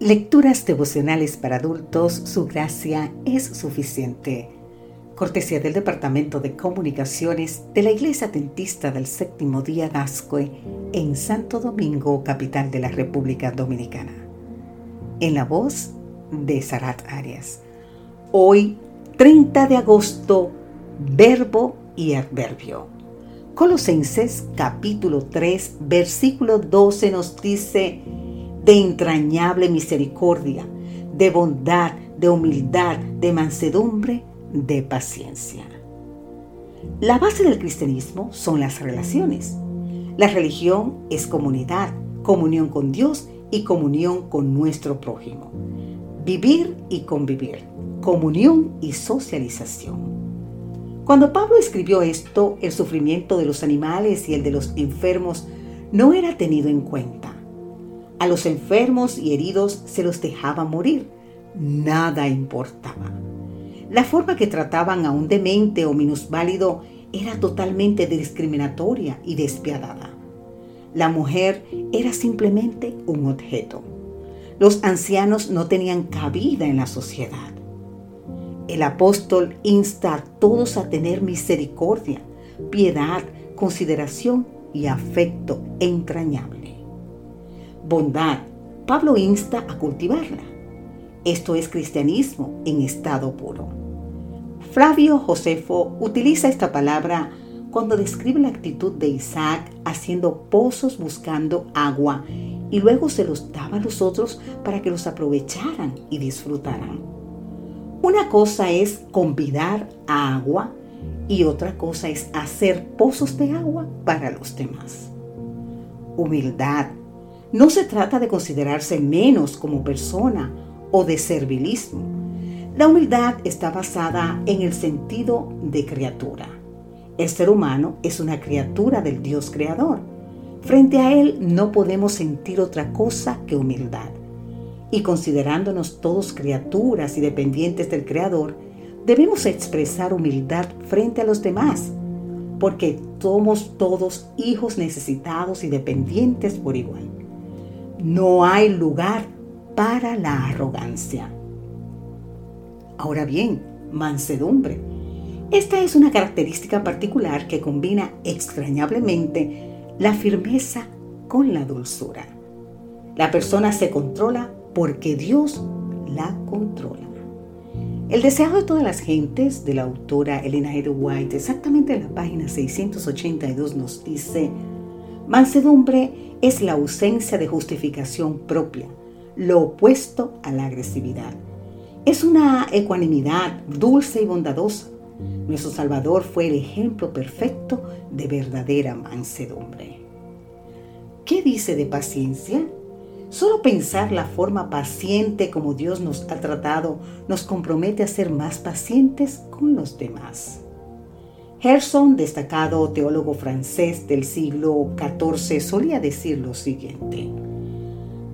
Lecturas devocionales para adultos, su gracia es suficiente. Cortesía del Departamento de Comunicaciones de la Iglesia Adventista del Séptimo Día Gascue en Santo Domingo, capital de la República Dominicana. En la voz de Sarat Arias. Hoy, 30 de agosto, verbo y adverbio. Colosenses capítulo 3, versículo 12 nos dice, de entrañable misericordia, de bondad, de humildad, de mansedumbre, de paciencia. La base del cristianismo son las relaciones. La religión es comunidad, comunión con Dios y comunión con nuestro prójimo. Vivir y convivir, comunión y socialización. Cuando Pablo escribió esto, el sufrimiento de los animales y el de los enfermos no era tenido en cuenta. A los enfermos y heridos se los dejaba morir. Nada importaba. La forma que trataban a un demente o minusválido era totalmente discriminatoria y despiadada. La mujer era simplemente un objeto. Los ancianos no tenían cabida en la sociedad. El apóstol insta a todos a tener misericordia, piedad, consideración y afecto entrañable bondad, Pablo insta a cultivarla. Esto es cristianismo en estado puro. Flavio Josefo utiliza esta palabra cuando describe la actitud de Isaac haciendo pozos buscando agua y luego se los daba a los otros para que los aprovecharan y disfrutaran. Una cosa es convidar a agua y otra cosa es hacer pozos de agua para los demás. Humildad, no se trata de considerarse menos como persona o de servilismo. La humildad está basada en el sentido de criatura. El ser humano es una criatura del Dios creador. Frente a Él no podemos sentir otra cosa que humildad. Y considerándonos todos criaturas y dependientes del Creador, debemos expresar humildad frente a los demás, porque somos todos hijos necesitados y dependientes por igual no hay lugar para la arrogancia. Ahora bien, mansedumbre. Esta es una característica particular que combina extrañablemente la firmeza con la dulzura. La persona se controla porque Dios la controla. El deseado de todas las gentes de la autora Elena Ed White, exactamente en la página 682, nos dice, Mansedumbre es la ausencia de justificación propia, lo opuesto a la agresividad. Es una ecuanimidad dulce y bondadosa. Nuestro Salvador fue el ejemplo perfecto de verdadera mansedumbre. ¿Qué dice de paciencia? Solo pensar la forma paciente como Dios nos ha tratado nos compromete a ser más pacientes con los demás. Gerson, destacado teólogo francés del siglo XIV, solía decir lo siguiente.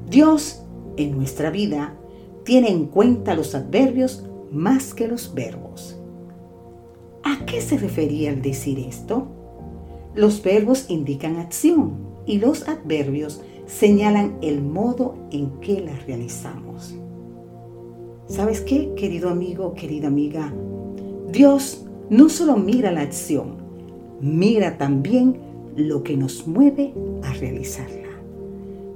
Dios en nuestra vida tiene en cuenta los adverbios más que los verbos. ¿A qué se refería al decir esto? Los verbos indican acción y los adverbios señalan el modo en que la realizamos. ¿Sabes qué, querido amigo, querida amiga? Dios no solo mira la acción, mira también lo que nos mueve a realizarla.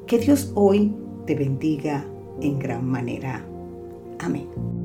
Que Dios hoy te bendiga en gran manera. Amén.